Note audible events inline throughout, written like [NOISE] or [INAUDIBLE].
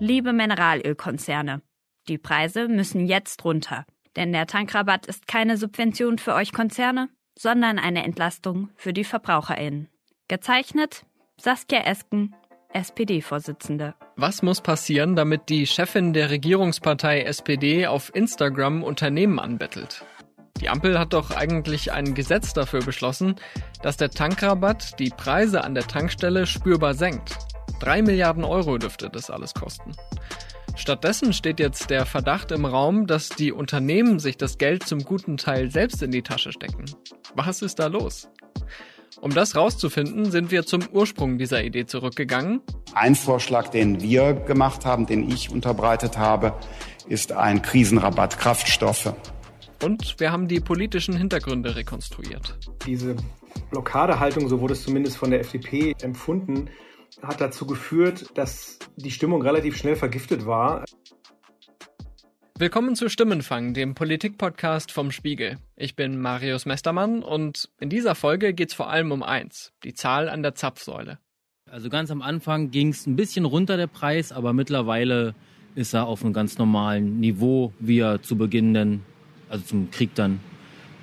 Liebe Mineralölkonzerne, die Preise müssen jetzt runter. Denn der Tankrabatt ist keine Subvention für euch Konzerne, sondern eine Entlastung für die VerbraucherInnen. Gezeichnet Saskia Esken, SPD-Vorsitzende. Was muss passieren, damit die Chefin der Regierungspartei SPD auf Instagram Unternehmen anbettelt? Die Ampel hat doch eigentlich ein Gesetz dafür beschlossen, dass der Tankrabatt die Preise an der Tankstelle spürbar senkt. Drei Milliarden Euro dürfte das alles kosten. Stattdessen steht jetzt der Verdacht im Raum, dass die Unternehmen sich das Geld zum guten Teil selbst in die Tasche stecken. Was ist da los? Um das rauszufinden, sind wir zum Ursprung dieser Idee zurückgegangen. Ein Vorschlag, den wir gemacht haben, den ich unterbreitet habe, ist ein Krisenrabatt Kraftstoffe. Und wir haben die politischen Hintergründe rekonstruiert. Diese Blockadehaltung, so wurde es zumindest von der FDP empfunden, hat dazu geführt, dass die Stimmung relativ schnell vergiftet war. Willkommen zu Stimmenfang, dem Politikpodcast vom Spiegel. Ich bin Marius Mestermann und in dieser Folge geht es vor allem um eins, die Zahl an der Zapfsäule. Also ganz am Anfang ging es ein bisschen runter der Preis, aber mittlerweile ist er auf einem ganz normalen Niveau, wie er zu Beginn dann, also zum Krieg dann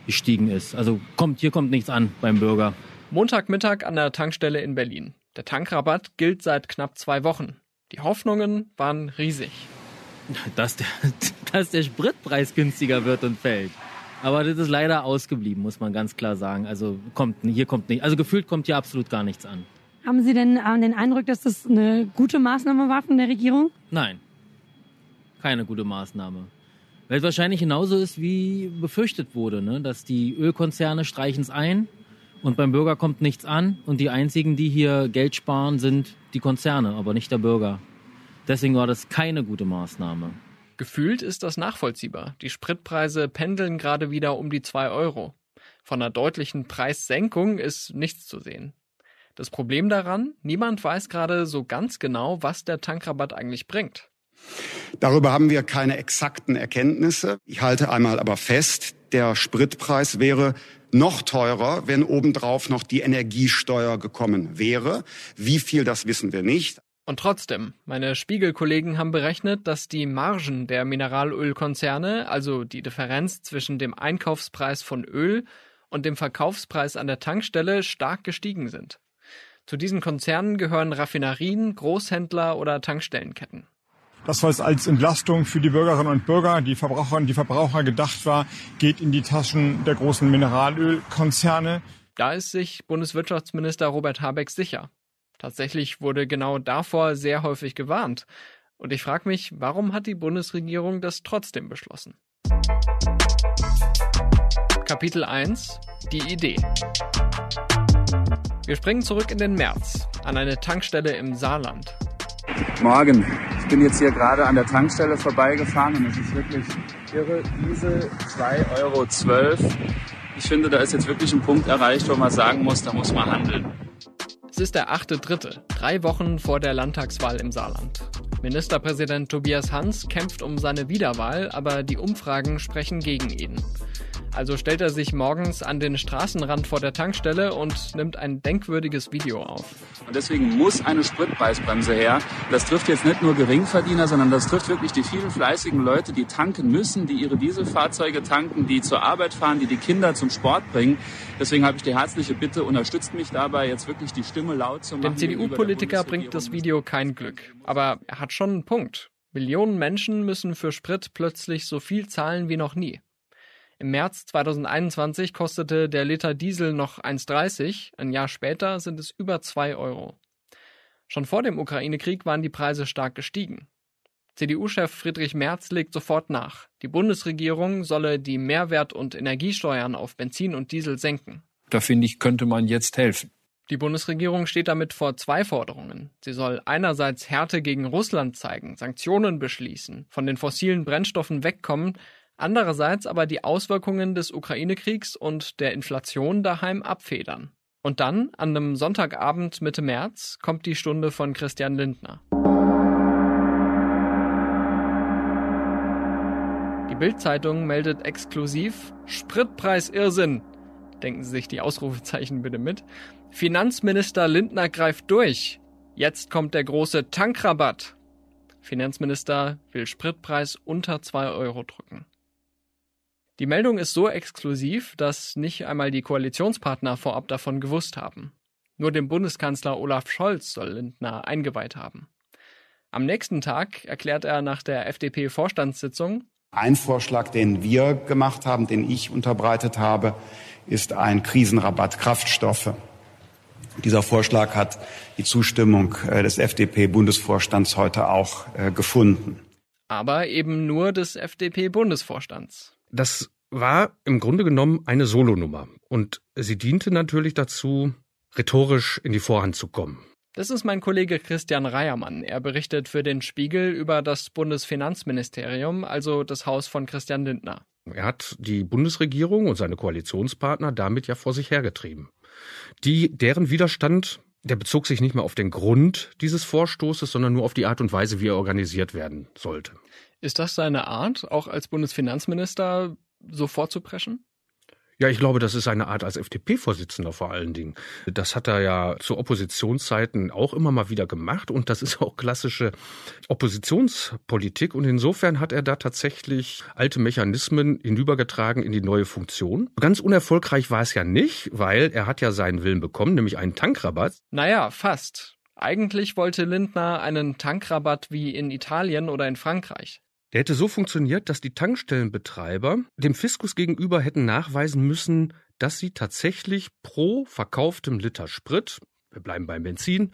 gestiegen ist. Also kommt, hier kommt nichts an beim Bürger. Montagmittag an der Tankstelle in Berlin. Der Tankrabatt gilt seit knapp zwei Wochen. Die Hoffnungen waren riesig. Dass der, [LAUGHS] dass der Spritpreis günstiger wird und fällt. Aber das ist leider ausgeblieben, muss man ganz klar sagen. Also kommt, hier kommt nicht, also gefühlt kommt hier absolut gar nichts an. Haben Sie denn äh, den Eindruck, dass das eine gute Maßnahme war von der Regierung? Nein, keine gute Maßnahme. Weil es wahrscheinlich genauso ist, wie befürchtet wurde, ne? dass die Ölkonzerne streichen es ein und beim Bürger kommt nichts an und die einzigen, die hier Geld sparen, sind die Konzerne, aber nicht der Bürger. Deswegen war das keine gute Maßnahme. Gefühlt ist das nachvollziehbar. Die Spritpreise pendeln gerade wieder um die zwei Euro. Von einer deutlichen Preissenkung ist nichts zu sehen. Das Problem daran, niemand weiß gerade so ganz genau, was der Tankrabatt eigentlich bringt. Darüber haben wir keine exakten Erkenntnisse. Ich halte einmal aber fest, der Spritpreis wäre noch teurer, wenn obendrauf noch die Energiesteuer gekommen wäre. Wie viel, das wissen wir nicht. Und trotzdem, meine Spiegelkollegen haben berechnet, dass die Margen der Mineralölkonzerne, also die Differenz zwischen dem Einkaufspreis von Öl und dem Verkaufspreis an der Tankstelle, stark gestiegen sind. Zu diesen Konzernen gehören Raffinerien, Großhändler oder Tankstellenketten. Das, was als Entlastung für die Bürgerinnen und Bürger, die Verbraucherinnen und die Verbraucher gedacht war, geht in die Taschen der großen Mineralölkonzerne. Da ist sich Bundeswirtschaftsminister Robert Habeck sicher. Tatsächlich wurde genau davor sehr häufig gewarnt. Und ich frage mich, warum hat die Bundesregierung das trotzdem beschlossen? Kapitel 1 Die Idee. Wir springen zurück in den März an eine Tankstelle im Saarland. Morgen. Ich bin jetzt hier gerade an der Tankstelle vorbeigefahren und es ist wirklich irre. Diesel 2,12 Euro. Ich finde, da ist jetzt wirklich ein Punkt erreicht, wo man sagen muss, da muss man handeln. Es ist der 8.3., drei Wochen vor der Landtagswahl im Saarland. Ministerpräsident Tobias Hans kämpft um seine Wiederwahl, aber die Umfragen sprechen gegen ihn. Also stellt er sich morgens an den Straßenrand vor der Tankstelle und nimmt ein denkwürdiges Video auf. Und deswegen muss eine Spritpreisbremse her. Das trifft jetzt nicht nur Geringverdiener, sondern das trifft wirklich die vielen fleißigen Leute, die tanken müssen, die ihre Dieselfahrzeuge tanken, die zur Arbeit fahren, die die Kinder zum Sport bringen. Deswegen habe ich die herzliche Bitte, unterstützt mich dabei, jetzt wirklich die Stimme laut zu machen. Dem CDU-Politiker bringt das Video kein Glück. Aber er hat schon einen Punkt. Millionen Menschen müssen für Sprit plötzlich so viel zahlen wie noch nie. Im März 2021 kostete der Liter Diesel noch 1,30, ein Jahr später sind es über 2 Euro. Schon vor dem Ukraine-Krieg waren die Preise stark gestiegen. CDU-Chef Friedrich Merz legt sofort nach. Die Bundesregierung solle die Mehrwert- und Energiesteuern auf Benzin und Diesel senken. Da finde ich, könnte man jetzt helfen. Die Bundesregierung steht damit vor zwei Forderungen. Sie soll einerseits Härte gegen Russland zeigen, Sanktionen beschließen, von den fossilen Brennstoffen wegkommen, andererseits aber die Auswirkungen des Ukraine-Kriegs und der Inflation daheim abfedern. Und dann, an einem Sonntagabend Mitte März, kommt die Stunde von Christian Lindner. Die Bild-Zeitung meldet exklusiv Spritpreis Irrsinn. Denken Sie sich die Ausrufezeichen bitte mit. Finanzminister Lindner greift durch. Jetzt kommt der große Tankrabatt. Finanzminister will Spritpreis unter 2 Euro drücken. Die Meldung ist so exklusiv, dass nicht einmal die Koalitionspartner vorab davon gewusst haben. Nur dem Bundeskanzler Olaf Scholz soll Lindner eingeweiht haben. Am nächsten Tag erklärt er nach der FDP-Vorstandssitzung, ein Vorschlag, den wir gemacht haben, den ich unterbreitet habe, ist ein Krisenrabatt Kraftstoffe. Dieser Vorschlag hat die Zustimmung äh, des FDP-Bundesvorstands heute auch äh, gefunden. Aber eben nur des FDP-Bundesvorstands. Das war im Grunde genommen eine Solonummer und sie diente natürlich dazu, rhetorisch in die Vorhand zu kommen. Das ist mein Kollege Christian Reiermann. Er berichtet für den Spiegel über das Bundesfinanzministerium, also das Haus von Christian Lindner. Er hat die Bundesregierung und seine Koalitionspartner damit ja vor sich hergetrieben. Die, deren Widerstand, der bezog sich nicht mehr auf den Grund dieses Vorstoßes, sondern nur auf die Art und Weise, wie er organisiert werden sollte. Ist das seine Art, auch als Bundesfinanzminister so vorzupreschen? Ja, ich glaube, das ist eine Art als FDP-Vorsitzender vor allen Dingen. Das hat er ja zu Oppositionszeiten auch immer mal wieder gemacht und das ist auch klassische Oppositionspolitik und insofern hat er da tatsächlich alte Mechanismen hinübergetragen in die neue Funktion. Ganz unerfolgreich war es ja nicht, weil er hat ja seinen Willen bekommen, nämlich einen Tankrabatt. Naja, fast. Eigentlich wollte Lindner einen Tankrabatt wie in Italien oder in Frankreich. Der hätte so funktioniert, dass die Tankstellenbetreiber dem Fiskus gegenüber hätten nachweisen müssen, dass sie tatsächlich pro verkauftem Liter Sprit, wir bleiben beim Benzin,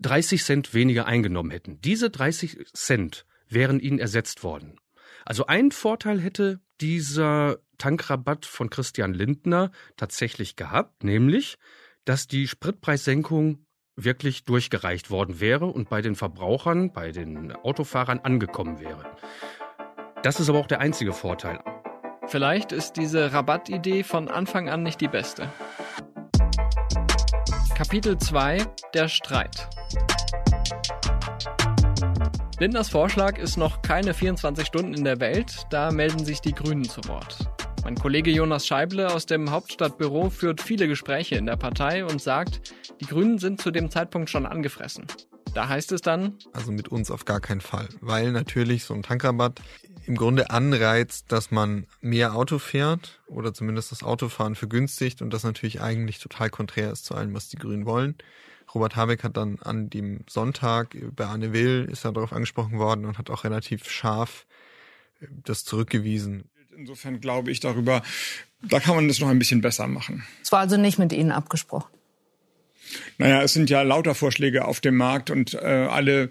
30 Cent weniger eingenommen hätten. Diese 30 Cent wären ihnen ersetzt worden. Also einen Vorteil hätte dieser Tankrabatt von Christian Lindner tatsächlich gehabt, nämlich, dass die Spritpreissenkung wirklich durchgereicht worden wäre und bei den Verbrauchern, bei den Autofahrern angekommen wäre. Das ist aber auch der einzige Vorteil. Vielleicht ist diese Rabattidee von Anfang an nicht die beste. Kapitel 2 Der Streit. Lindners Vorschlag ist noch keine 24 Stunden in der Welt, da melden sich die Grünen zu Wort. Mein Kollege Jonas Scheible aus dem Hauptstadtbüro führt viele Gespräche in der Partei und sagt, die Grünen sind zu dem Zeitpunkt schon angefressen. Da heißt es dann. Also mit uns auf gar keinen Fall, weil natürlich so ein Tankrabatt im Grunde anreizt, dass man mehr Auto fährt oder zumindest das Autofahren vergünstigt und das natürlich eigentlich total konträr ist zu allem, was die Grünen wollen. Robert Habeck hat dann an dem Sonntag bei Anne Will ist er darauf angesprochen worden und hat auch relativ scharf äh, das zurückgewiesen. Insofern glaube ich darüber, da kann man das noch ein bisschen besser machen. Es war also nicht mit Ihnen abgesprochen? Naja, es sind ja lauter Vorschläge auf dem Markt und äh, alle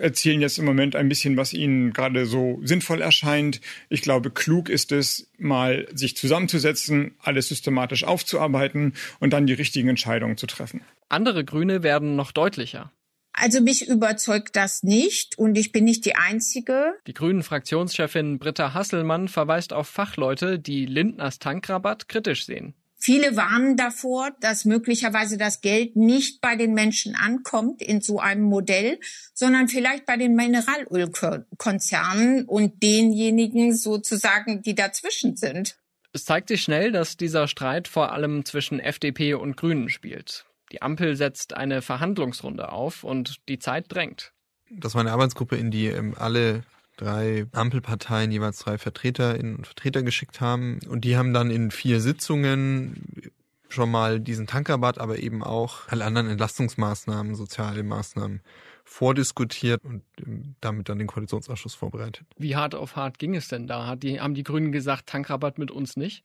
erzählen jetzt im Moment ein bisschen, was ihnen gerade so sinnvoll erscheint. Ich glaube, klug ist es, mal sich zusammenzusetzen, alles systematisch aufzuarbeiten und dann die richtigen Entscheidungen zu treffen. Andere Grüne werden noch deutlicher. Also mich überzeugt das nicht und ich bin nicht die Einzige. Die grünen Fraktionschefin Britta Hasselmann verweist auf Fachleute, die Lindners Tankrabatt kritisch sehen. Viele warnen davor, dass möglicherweise das Geld nicht bei den Menschen ankommt in so einem Modell, sondern vielleicht bei den Mineralölkonzernen und denjenigen sozusagen, die dazwischen sind. Es zeigt sich schnell, dass dieser Streit vor allem zwischen FDP und Grünen spielt. Die Ampel setzt eine Verhandlungsrunde auf und die Zeit drängt. Das war eine Arbeitsgruppe, in die ähm, alle drei Ampelparteien jeweils drei Vertreterinnen und Vertreter geschickt haben. Und die haben dann in vier Sitzungen schon mal diesen Tankrabatt, aber eben auch alle anderen Entlastungsmaßnahmen, soziale Maßnahmen vordiskutiert und ähm, damit dann den Koalitionsausschuss vorbereitet. Wie hart auf hart ging es denn da? Die, haben die Grünen gesagt, Tankrabatt mit uns nicht?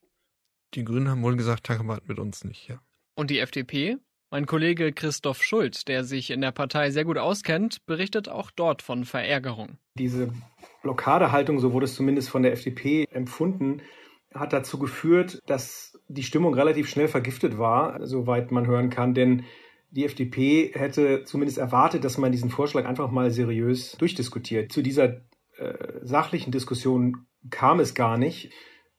Die Grünen haben wohl gesagt, Tankrabatt mit uns nicht, ja. Und die FDP? Mein Kollege Christoph Schult, der sich in der Partei sehr gut auskennt, berichtet auch dort von Verärgerung. Diese Blockadehaltung, so wurde es zumindest von der FDP empfunden, hat dazu geführt, dass die Stimmung relativ schnell vergiftet war, soweit man hören kann, denn die FDP hätte zumindest erwartet, dass man diesen Vorschlag einfach mal seriös durchdiskutiert. Zu dieser äh, sachlichen Diskussion kam es gar nicht.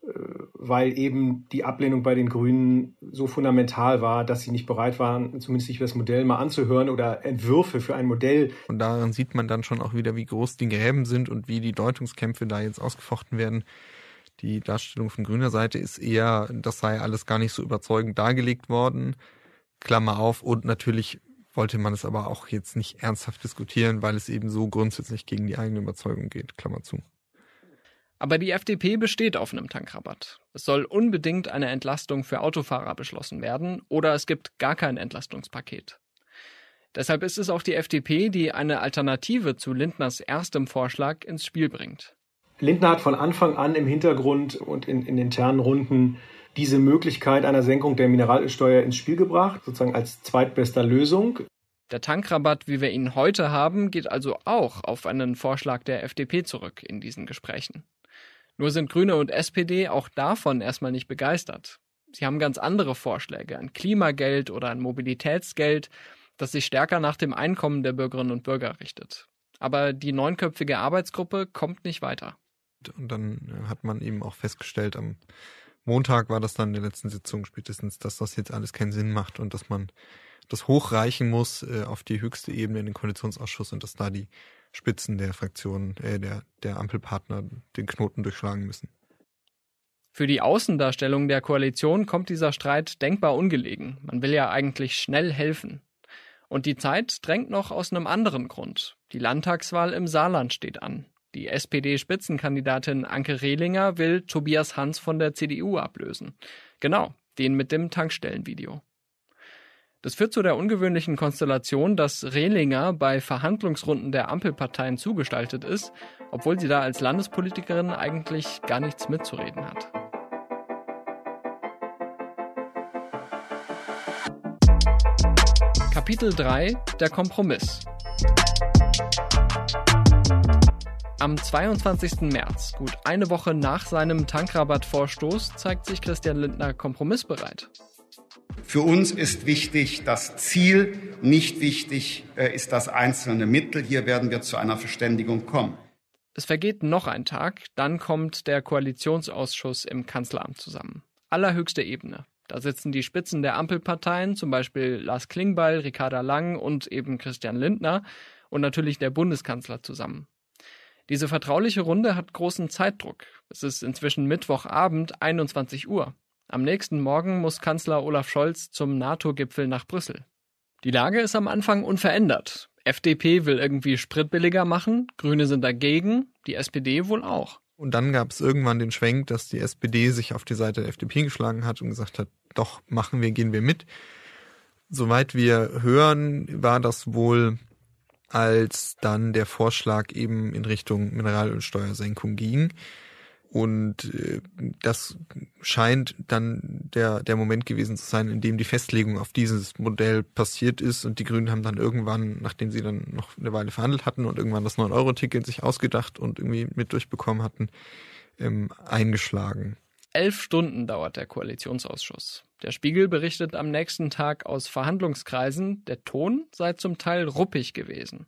Äh, weil eben die Ablehnung bei den Grünen so fundamental war, dass sie nicht bereit waren, zumindest sich das Modell mal anzuhören oder Entwürfe für ein Modell. Und daran sieht man dann schon auch wieder, wie groß die Gräben sind und wie die Deutungskämpfe da jetzt ausgefochten werden. Die Darstellung von grüner Seite ist eher, das sei alles gar nicht so überzeugend dargelegt worden. Klammer auf und natürlich wollte man es aber auch jetzt nicht ernsthaft diskutieren, weil es eben so grundsätzlich gegen die eigene Überzeugung geht. Klammer zu. Aber die FDP besteht auf einem Tankrabatt. Es soll unbedingt eine Entlastung für Autofahrer beschlossen werden oder es gibt gar kein Entlastungspaket. Deshalb ist es auch die FDP, die eine Alternative zu Lindners erstem Vorschlag ins Spiel bringt. Lindner hat von Anfang an im Hintergrund und in, in internen Runden diese Möglichkeit einer Senkung der Mineralölsteuer ins Spiel gebracht, sozusagen als zweitbester Lösung. Der Tankrabatt, wie wir ihn heute haben, geht also auch auf einen Vorschlag der FDP zurück in diesen Gesprächen. Nur sind Grüne und SPD auch davon erstmal nicht begeistert. Sie haben ganz andere Vorschläge, ein Klimageld oder ein Mobilitätsgeld, das sich stärker nach dem Einkommen der Bürgerinnen und Bürger richtet. Aber die neunköpfige Arbeitsgruppe kommt nicht weiter. Und dann äh, hat man eben auch festgestellt, am Montag war das dann in der letzten Sitzung spätestens, dass das jetzt alles keinen Sinn macht und dass man das hochreichen muss äh, auf die höchste Ebene in den Koalitionsausschuss und dass da die Spitzen der Fraktionen, äh, der, der Ampelpartner den Knoten durchschlagen müssen. Für die Außendarstellung der Koalition kommt dieser Streit denkbar ungelegen. Man will ja eigentlich schnell helfen. Und die Zeit drängt noch aus einem anderen Grund. Die Landtagswahl im Saarland steht an. Die SPD-Spitzenkandidatin Anke Rehlinger will Tobias Hans von der CDU ablösen. Genau, den mit dem Tankstellenvideo. Das führt zu der ungewöhnlichen Konstellation, dass Rehlinger bei Verhandlungsrunden der Ampelparteien zugestaltet ist, obwohl sie da als Landespolitikerin eigentlich gar nichts mitzureden hat. Kapitel 3 Der Kompromiss Am 22. März, gut eine Woche nach seinem Tankrabattvorstoß, zeigt sich Christian Lindner kompromissbereit. Für uns ist wichtig das Ziel, nicht wichtig äh, ist das einzelne Mittel. Hier werden wir zu einer Verständigung kommen. Es vergeht noch ein Tag, dann kommt der Koalitionsausschuss im Kanzleramt zusammen. Allerhöchste Ebene. Da sitzen die Spitzen der Ampelparteien, zum Beispiel Lars Klingbeil, Ricarda Lang und eben Christian Lindner und natürlich der Bundeskanzler zusammen. Diese vertrauliche Runde hat großen Zeitdruck. Es ist inzwischen Mittwochabend 21 Uhr. Am nächsten Morgen muss Kanzler Olaf Scholz zum NATO-Gipfel nach Brüssel. Die Lage ist am Anfang unverändert. FDP will irgendwie Sprit billiger machen, Grüne sind dagegen, die SPD wohl auch. Und dann gab es irgendwann den Schwenk, dass die SPD sich auf die Seite der FDP geschlagen hat und gesagt hat, doch, machen wir, gehen wir mit. Soweit wir hören, war das wohl als dann der Vorschlag eben in Richtung Mineralölsteuersenkung ging. Und äh, das scheint dann der, der Moment gewesen zu sein, in dem die Festlegung auf dieses Modell passiert ist. Und die Grünen haben dann irgendwann, nachdem sie dann noch eine Weile verhandelt hatten und irgendwann das 9-Euro-Ticket sich ausgedacht und irgendwie mit durchbekommen hatten, ähm, eingeschlagen. Elf Stunden dauert der Koalitionsausschuss. Der Spiegel berichtet am nächsten Tag aus Verhandlungskreisen, der Ton sei zum Teil ruppig gewesen.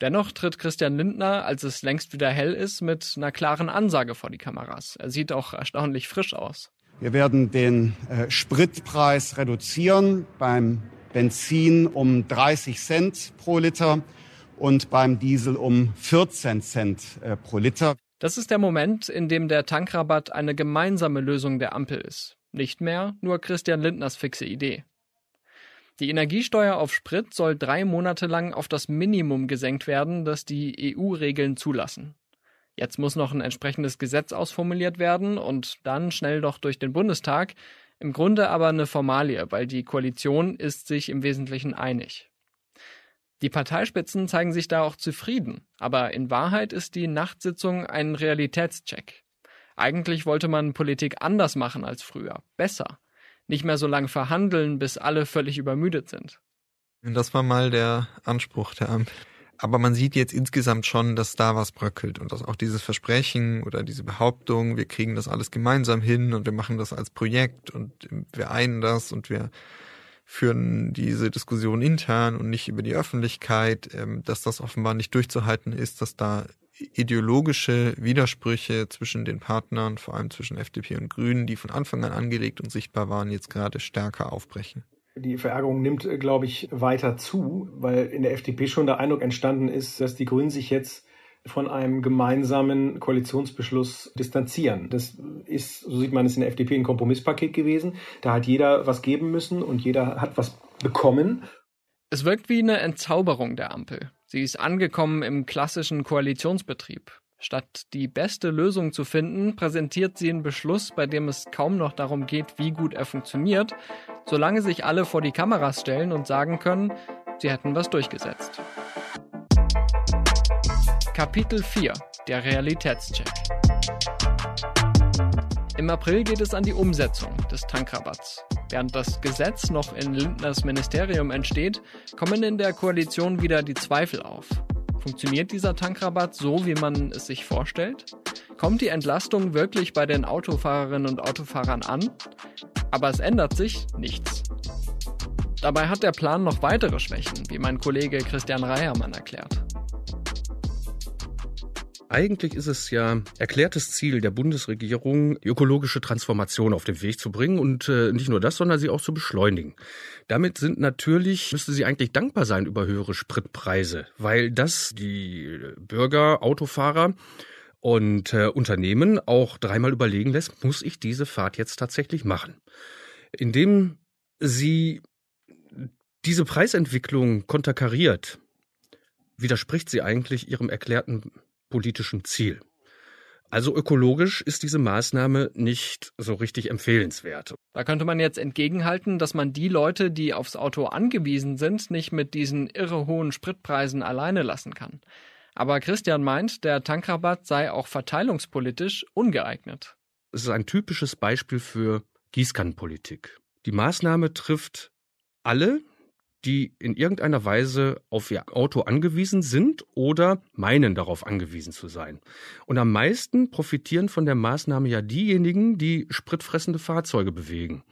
Dennoch tritt Christian Lindner, als es längst wieder hell ist, mit einer klaren Ansage vor die Kameras. Er sieht auch erstaunlich frisch aus. Wir werden den äh, Spritpreis reduzieren beim Benzin um 30 Cent pro Liter und beim Diesel um 14 Cent äh, pro Liter. Das ist der Moment, in dem der Tankrabatt eine gemeinsame Lösung der Ampel ist. Nicht mehr nur Christian Lindners fixe Idee. Die Energiesteuer auf Sprit soll drei Monate lang auf das Minimum gesenkt werden, das die EU-Regeln zulassen. Jetzt muss noch ein entsprechendes Gesetz ausformuliert werden und dann schnell doch durch den Bundestag. Im Grunde aber eine Formalie, weil die Koalition ist sich im Wesentlichen einig. Die Parteispitzen zeigen sich da auch zufrieden, aber in Wahrheit ist die Nachtsitzung ein Realitätscheck. Eigentlich wollte man Politik anders machen als früher, besser. Nicht mehr so lange verhandeln, bis alle völlig übermüdet sind. Das war mal der Anspruch der Ampel. Aber man sieht jetzt insgesamt schon, dass da was bröckelt und dass auch dieses Versprechen oder diese Behauptung, wir kriegen das alles gemeinsam hin und wir machen das als Projekt und wir einen das und wir führen diese Diskussion intern und nicht über die Öffentlichkeit, ähm, dass das offenbar nicht durchzuhalten ist, dass da ideologische Widersprüche zwischen den Partnern, vor allem zwischen FDP und Grünen, die von Anfang an angelegt und sichtbar waren, jetzt gerade stärker aufbrechen. Die Verärgerung nimmt, glaube ich, weiter zu, weil in der FDP schon der Eindruck entstanden ist, dass die Grünen sich jetzt von einem gemeinsamen Koalitionsbeschluss distanzieren. Das ist, so sieht man es in der FDP, ein Kompromisspaket gewesen. Da hat jeder was geben müssen und jeder hat was bekommen. Es wirkt wie eine Entzauberung der Ampel. Sie ist angekommen im klassischen Koalitionsbetrieb. Statt die beste Lösung zu finden, präsentiert sie einen Beschluss, bei dem es kaum noch darum geht, wie gut er funktioniert, solange sich alle vor die Kameras stellen und sagen können, sie hätten was durchgesetzt. Kapitel 4 Der Realitätscheck Im April geht es an die Umsetzung des Tankrabatts. Während das Gesetz noch in Lindners Ministerium entsteht, kommen in der Koalition wieder die Zweifel auf. Funktioniert dieser Tankrabatt so, wie man es sich vorstellt? Kommt die Entlastung wirklich bei den Autofahrerinnen und Autofahrern an? Aber es ändert sich nichts. Dabei hat der Plan noch weitere Schwächen, wie mein Kollege Christian Reiermann erklärt. Eigentlich ist es ja erklärtes Ziel der Bundesregierung, ökologische Transformation auf den Weg zu bringen und äh, nicht nur das, sondern sie auch zu beschleunigen. Damit sind natürlich, müsste sie eigentlich dankbar sein über höhere Spritpreise, weil das die Bürger, Autofahrer und äh, Unternehmen auch dreimal überlegen lässt, muss ich diese Fahrt jetzt tatsächlich machen. Indem sie diese Preisentwicklung konterkariert, widerspricht sie eigentlich ihrem erklärten politischen Ziel. Also ökologisch ist diese Maßnahme nicht so richtig empfehlenswert. Da könnte man jetzt entgegenhalten, dass man die Leute, die aufs Auto angewiesen sind, nicht mit diesen irre hohen Spritpreisen alleine lassen kann. Aber Christian meint, der Tankrabatt sei auch verteilungspolitisch ungeeignet. Es ist ein typisches Beispiel für Gießkannenpolitik. Die Maßnahme trifft alle, die in irgendeiner Weise auf ihr Auto angewiesen sind oder meinen darauf angewiesen zu sein. Und am meisten profitieren von der Maßnahme ja diejenigen, die spritfressende Fahrzeuge bewegen.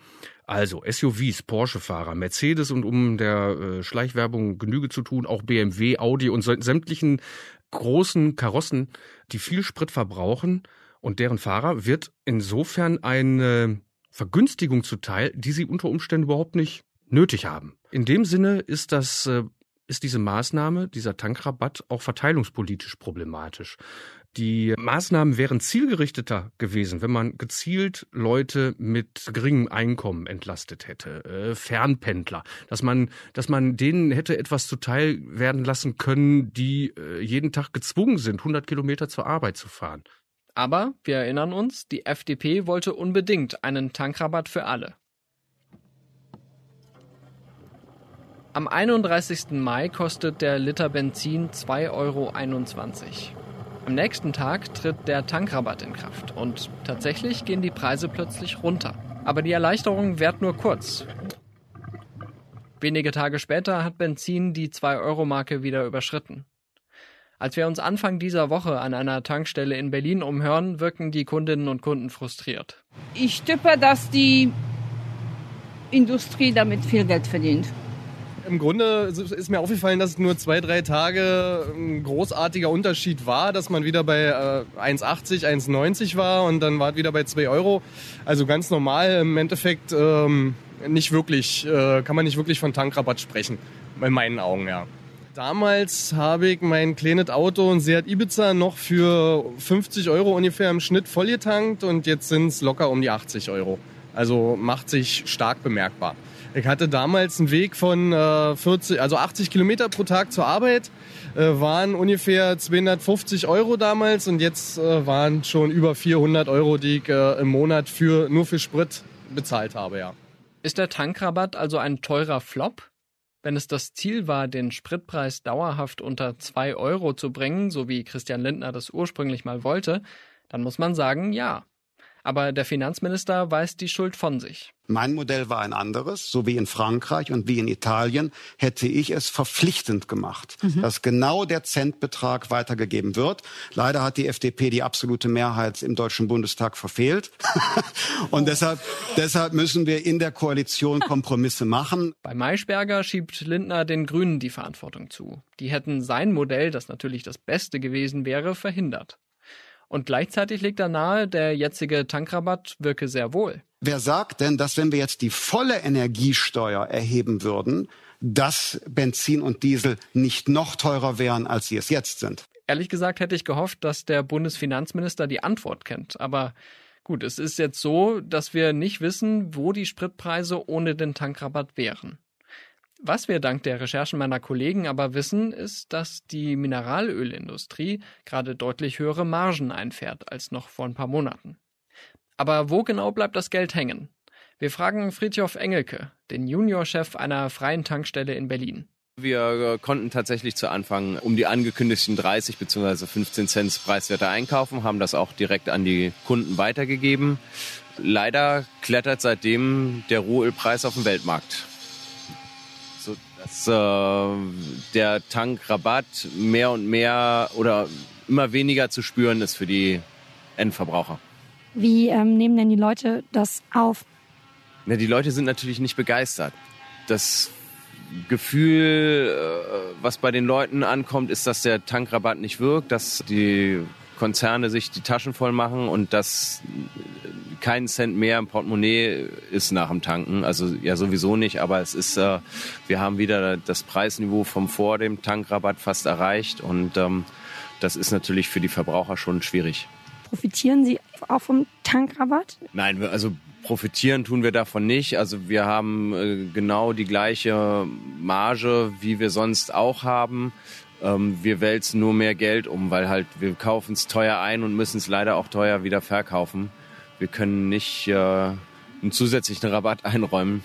Also SUVs, Porsche-Fahrer, Mercedes und um der äh, Schleichwerbung Genüge zu tun, auch BMW, Audi und sämtlichen großen Karossen, die viel Sprit verbrauchen und deren Fahrer wird insofern eine Vergünstigung zuteil, die sie unter Umständen überhaupt nicht nötig haben. In dem Sinne ist das äh, ist diese Maßnahme, dieser Tankrabatt auch verteilungspolitisch problematisch. Die Maßnahmen wären zielgerichteter gewesen, wenn man gezielt Leute mit geringem Einkommen entlastet hätte, äh, Fernpendler, dass man, dass man denen hätte etwas zuteil werden lassen können, die äh, jeden Tag gezwungen sind, 100 Kilometer zur Arbeit zu fahren. Aber wir erinnern uns, die FDP wollte unbedingt einen Tankrabatt für alle. Am 31. Mai kostet der Liter Benzin 2,21 Euro. Am nächsten Tag tritt der Tankrabatt in Kraft und tatsächlich gehen die Preise plötzlich runter. Aber die Erleichterung währt nur kurz. Wenige Tage später hat Benzin die 2-Euro-Marke wieder überschritten. Als wir uns Anfang dieser Woche an einer Tankstelle in Berlin umhören, wirken die Kundinnen und Kunden frustriert. Ich tippe, dass die Industrie damit viel Geld verdient. Im Grunde ist mir aufgefallen, dass nur zwei, drei Tage ein großartiger Unterschied war, dass man wieder bei 1,80, äh, 1,90 war und dann war es wieder bei 2 Euro. Also ganz normal im Endeffekt ähm, nicht wirklich, äh, kann man nicht wirklich von Tankrabatt sprechen. In meinen Augen, ja. Damals habe ich mein kleines Auto, ein Seat Ibiza, noch für 50 Euro ungefähr im Schnitt vollgetankt und jetzt sind es locker um die 80 Euro. Also macht sich stark bemerkbar. Ich hatte damals einen Weg von äh, 40, also 80 Kilometer pro Tag zur Arbeit, äh, waren ungefähr 250 Euro damals und jetzt äh, waren schon über 400 Euro, die ich äh, im Monat für nur für Sprit bezahlt habe, ja. Ist der Tankrabatt also ein teurer Flop? Wenn es das Ziel war, den Spritpreis dauerhaft unter 2 Euro zu bringen, so wie Christian Lindner das ursprünglich mal wollte, dann muss man sagen, ja. Aber der Finanzminister weist die Schuld von sich. Mein Modell war ein anderes. So wie in Frankreich und wie in Italien hätte ich es verpflichtend gemacht, mhm. dass genau der Centbetrag weitergegeben wird. Leider hat die FDP die absolute Mehrheit im Deutschen Bundestag verfehlt. [LAUGHS] und deshalb, deshalb müssen wir in der Koalition [LAUGHS] Kompromisse machen. Bei Maischberger schiebt Lindner den Grünen die Verantwortung zu. Die hätten sein Modell, das natürlich das Beste gewesen wäre, verhindert. Und gleichzeitig liegt da nahe, der jetzige Tankrabatt wirke sehr wohl. Wer sagt denn, dass wenn wir jetzt die volle Energiesteuer erheben würden, dass Benzin und Diesel nicht noch teurer wären, als sie es jetzt sind? Ehrlich gesagt hätte ich gehofft, dass der Bundesfinanzminister die Antwort kennt. Aber gut, es ist jetzt so, dass wir nicht wissen, wo die Spritpreise ohne den Tankrabatt wären. Was wir dank der Recherchen meiner Kollegen aber wissen, ist, dass die Mineralölindustrie gerade deutlich höhere Margen einfährt als noch vor ein paar Monaten. Aber wo genau bleibt das Geld hängen? Wir fragen Friedhof Engelke, den Juniorchef einer freien Tankstelle in Berlin. Wir äh, konnten tatsächlich zu Anfang um die angekündigten 30 bzw. 15 Cent Preiswerte einkaufen, haben das auch direkt an die Kunden weitergegeben. Leider klettert seitdem der Rohölpreis auf dem Weltmarkt. Dass äh, der Tankrabatt mehr und mehr oder immer weniger zu spüren ist für die Endverbraucher. Wie ähm, nehmen denn die Leute das auf? Ja, die Leute sind natürlich nicht begeistert. Das Gefühl, äh, was bei den Leuten ankommt, ist, dass der Tankrabatt nicht wirkt, dass die Konzerne sich die Taschen voll machen und dass kein Cent mehr im Portemonnaie ist nach dem Tanken. Also ja sowieso nicht, aber es ist, äh, wir haben wieder das Preisniveau vom vor dem Tankrabatt fast erreicht und ähm, das ist natürlich für die Verbraucher schon schwierig. Profitieren Sie auch vom Tankrabatt? Nein, also profitieren tun wir davon nicht. Also wir haben äh, genau die gleiche Marge, wie wir sonst auch haben. Ähm, wir wälzen nur mehr Geld um, weil halt wir kaufen es teuer ein und müssen es leider auch teuer wieder verkaufen. Wir können nicht äh, einen zusätzlichen Rabatt [LAUGHS] einräumen.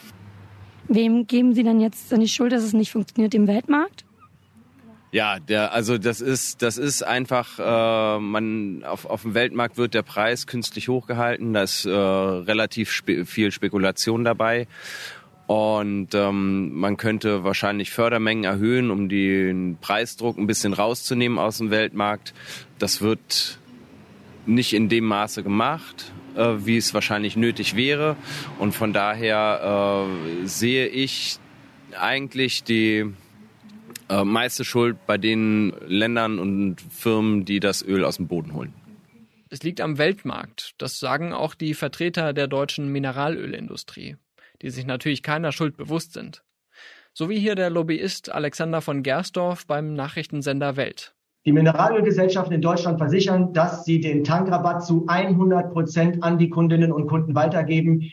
Wem geben Sie dann jetzt die Schuld, dass es nicht funktioniert im Weltmarkt? Ja, der, also das ist, das ist einfach, äh, man auf, auf dem Weltmarkt wird der Preis künstlich hochgehalten, da ist äh, relativ spe viel Spekulation dabei. Und ähm, man könnte wahrscheinlich Fördermengen erhöhen, um den Preisdruck ein bisschen rauszunehmen aus dem Weltmarkt. Das wird nicht in dem Maße gemacht, äh, wie es wahrscheinlich nötig wäre. Und von daher äh, sehe ich eigentlich die äh, meiste Schuld bei den Ländern und Firmen, die das Öl aus dem Boden holen. Es liegt am Weltmarkt. Das sagen auch die Vertreter der deutschen Mineralölindustrie, die sich natürlich keiner Schuld bewusst sind. So wie hier der Lobbyist Alexander von Gersdorf beim Nachrichtensender Welt. Die Mineralölgesellschaften in Deutschland versichern, dass sie den Tankrabatt zu 100 Prozent an die Kundinnen und Kunden weitergeben.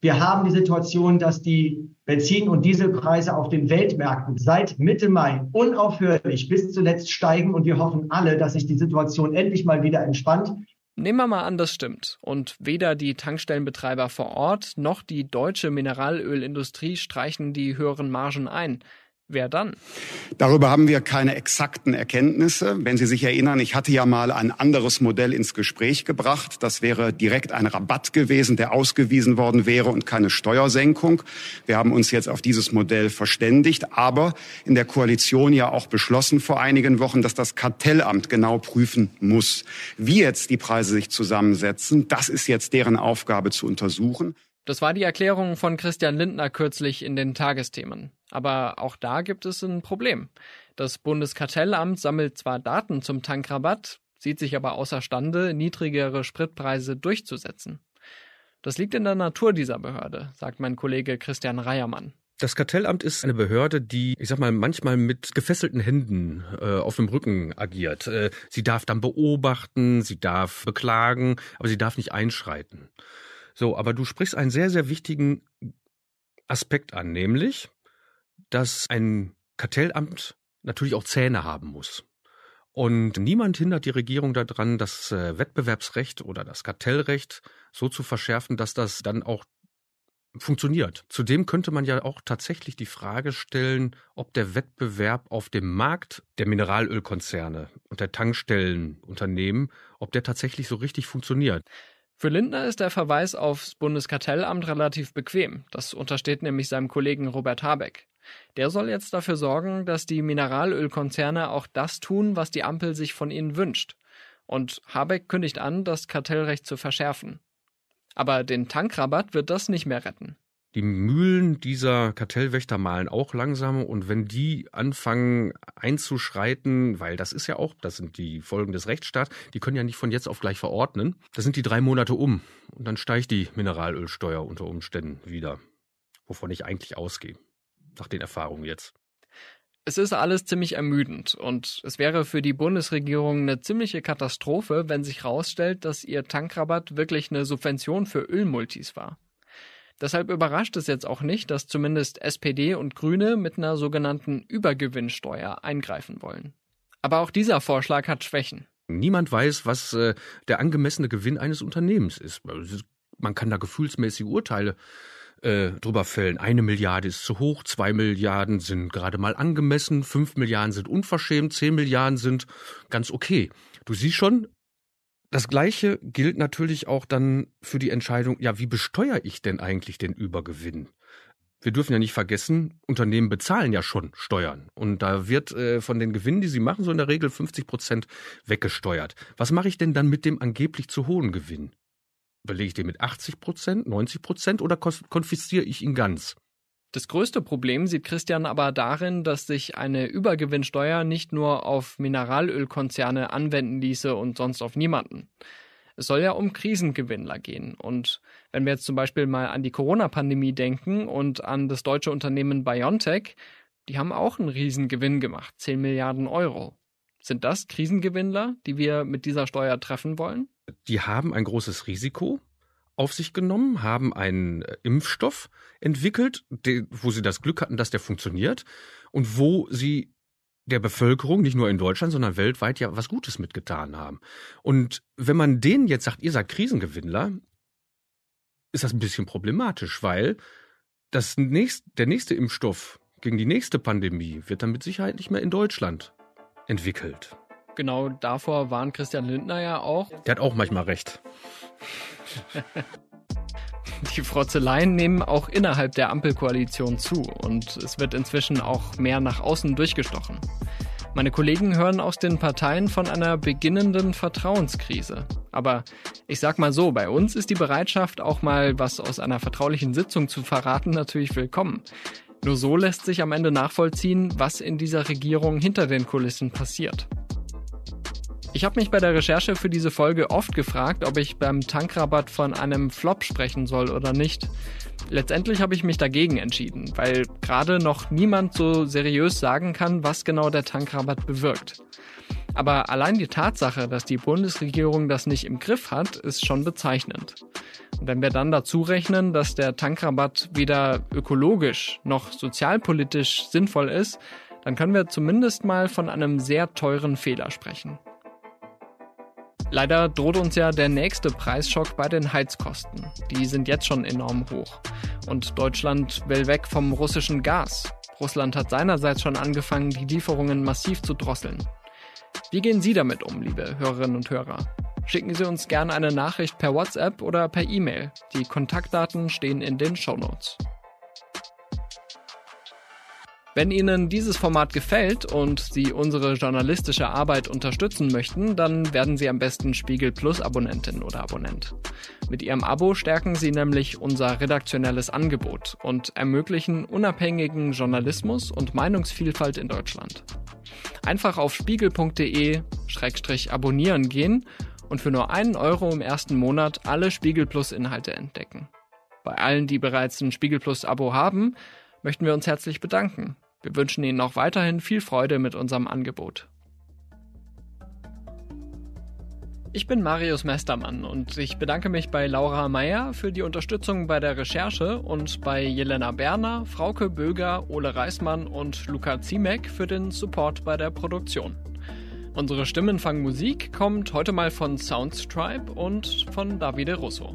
Wir haben die Situation, dass die Benzin- und Dieselpreise auf den Weltmärkten seit Mitte Mai unaufhörlich bis zuletzt steigen und wir hoffen alle, dass sich die Situation endlich mal wieder entspannt. Nehmen wir mal an, das stimmt. Und weder die Tankstellenbetreiber vor Ort noch die deutsche Mineralölindustrie streichen die höheren Margen ein. Wer dann? Darüber haben wir keine exakten Erkenntnisse. Wenn Sie sich erinnern, ich hatte ja mal ein anderes Modell ins Gespräch gebracht. Das wäre direkt ein Rabatt gewesen, der ausgewiesen worden wäre und keine Steuersenkung. Wir haben uns jetzt auf dieses Modell verständigt, aber in der Koalition ja auch beschlossen vor einigen Wochen, dass das Kartellamt genau prüfen muss, wie jetzt die Preise sich zusammensetzen. Das ist jetzt deren Aufgabe zu untersuchen. Das war die Erklärung von Christian Lindner kürzlich in den Tagesthemen. Aber auch da gibt es ein Problem. Das Bundeskartellamt sammelt zwar Daten zum Tankrabatt, sieht sich aber außerstande, niedrigere Spritpreise durchzusetzen. Das liegt in der Natur dieser Behörde, sagt mein Kollege Christian Reiermann. Das Kartellamt ist eine Behörde, die, ich sag mal, manchmal mit gefesselten Händen äh, auf dem Rücken agiert. Äh, sie darf dann beobachten, sie darf beklagen, aber sie darf nicht einschreiten. So, aber du sprichst einen sehr, sehr wichtigen Aspekt an, nämlich, dass ein Kartellamt natürlich auch Zähne haben muss. Und niemand hindert die Regierung daran, das äh, Wettbewerbsrecht oder das Kartellrecht so zu verschärfen, dass das dann auch funktioniert. Zudem könnte man ja auch tatsächlich die Frage stellen, ob der Wettbewerb auf dem Markt der Mineralölkonzerne und der Tankstellenunternehmen, ob der tatsächlich so richtig funktioniert. Für Lindner ist der Verweis aufs Bundeskartellamt relativ bequem. Das untersteht nämlich seinem Kollegen Robert Habeck. Der soll jetzt dafür sorgen, dass die Mineralölkonzerne auch das tun, was die Ampel sich von ihnen wünscht. Und Habeck kündigt an, das Kartellrecht zu verschärfen. Aber den Tankrabatt wird das nicht mehr retten. Die Mühlen dieser Kartellwächter malen auch langsam und wenn die anfangen einzuschreiten, weil das ist ja auch, das sind die Folgen des Rechtsstaats, die können ja nicht von jetzt auf gleich verordnen. Da sind die drei Monate um und dann steigt die Mineralölsteuer unter Umständen wieder, wovon ich eigentlich ausgehe, nach den Erfahrungen jetzt. Es ist alles ziemlich ermüdend und es wäre für die Bundesregierung eine ziemliche Katastrophe, wenn sich herausstellt, dass ihr Tankrabatt wirklich eine Subvention für Ölmultis war. Deshalb überrascht es jetzt auch nicht, dass zumindest SPD und Grüne mit einer sogenannten Übergewinnsteuer eingreifen wollen. Aber auch dieser Vorschlag hat Schwächen. Niemand weiß, was äh, der angemessene Gewinn eines Unternehmens ist. Man kann da gefühlsmäßige Urteile äh, drüber fällen. Eine Milliarde ist zu hoch, zwei Milliarden sind gerade mal angemessen, fünf Milliarden sind unverschämt, zehn Milliarden sind ganz okay. Du siehst schon, das Gleiche gilt natürlich auch dann für die Entscheidung, ja, wie besteuere ich denn eigentlich den Übergewinn? Wir dürfen ja nicht vergessen, Unternehmen bezahlen ja schon Steuern. Und da wird äh, von den Gewinnen, die sie machen, so in der Regel 50 Prozent weggesteuert. Was mache ich denn dann mit dem angeblich zu hohen Gewinn? Belege ich den mit 80 Prozent, 90 Prozent oder konfisziere ich ihn ganz? Das größte Problem sieht Christian aber darin, dass sich eine Übergewinnsteuer nicht nur auf Mineralölkonzerne anwenden ließe und sonst auf niemanden. Es soll ja um Krisengewinnler gehen. Und wenn wir jetzt zum Beispiel mal an die Corona-Pandemie denken und an das deutsche Unternehmen BioNTech, die haben auch einen Riesengewinn gemacht, 10 Milliarden Euro. Sind das Krisengewinnler, die wir mit dieser Steuer treffen wollen? Die haben ein großes Risiko auf sich genommen, haben einen äh, Impfstoff entwickelt, wo sie das Glück hatten, dass der funktioniert und wo sie der Bevölkerung, nicht nur in Deutschland, sondern weltweit ja was Gutes mitgetan haben. Und wenn man denen jetzt sagt, ihr seid Krisengewinnler, ist das ein bisschen problematisch, weil das nächst, der nächste Impfstoff gegen die nächste Pandemie wird dann mit Sicherheit nicht mehr in Deutschland entwickelt. Genau davor warnt Christian Lindner ja auch. Der hat auch manchmal recht. [LAUGHS] Die Frotzeleien nehmen auch innerhalb der Ampelkoalition zu und es wird inzwischen auch mehr nach außen durchgestochen. Meine Kollegen hören aus den Parteien von einer beginnenden Vertrauenskrise. Aber ich sag mal so, bei uns ist die Bereitschaft, auch mal was aus einer vertraulichen Sitzung zu verraten, natürlich willkommen. Nur so lässt sich am Ende nachvollziehen, was in dieser Regierung hinter den Kulissen passiert. Ich habe mich bei der Recherche für diese Folge oft gefragt, ob ich beim Tankrabatt von einem Flop sprechen soll oder nicht. Letztendlich habe ich mich dagegen entschieden, weil gerade noch niemand so seriös sagen kann, was genau der Tankrabatt bewirkt. Aber allein die Tatsache, dass die Bundesregierung das nicht im Griff hat, ist schon bezeichnend. Und wenn wir dann dazu rechnen, dass der Tankrabatt weder ökologisch noch sozialpolitisch sinnvoll ist, dann können wir zumindest mal von einem sehr teuren Fehler sprechen. Leider droht uns ja der nächste Preisschock bei den Heizkosten. Die sind jetzt schon enorm hoch. Und Deutschland will weg vom russischen Gas. Russland hat seinerseits schon angefangen, die Lieferungen massiv zu drosseln. Wie gehen Sie damit um, liebe Hörerinnen und Hörer? Schicken Sie uns gerne eine Nachricht per WhatsApp oder per E-Mail. Die Kontaktdaten stehen in den Show Notes. Wenn Ihnen dieses Format gefällt und Sie unsere journalistische Arbeit unterstützen möchten, dann werden Sie am besten Spiegel Plus Abonnentin oder Abonnent. Mit Ihrem Abo stärken Sie nämlich unser redaktionelles Angebot und ermöglichen unabhängigen Journalismus und Meinungsvielfalt in Deutschland. Einfach auf spiegel.de-abonnieren gehen und für nur einen Euro im ersten Monat alle Spiegel Plus Inhalte entdecken. Bei allen, die bereits ein Spiegel Plus Abo haben, möchten wir uns herzlich bedanken. Wir wünschen Ihnen auch weiterhin viel Freude mit unserem Angebot. Ich bin Marius Mestermann und ich bedanke mich bei Laura Meyer für die Unterstützung bei der Recherche und bei Jelena Berner, Frauke Böger, Ole Reismann und Luca Ziemek für den Support bei der Produktion. Unsere Stimmenfangmusik kommt heute mal von Soundstripe und von Davide Russo.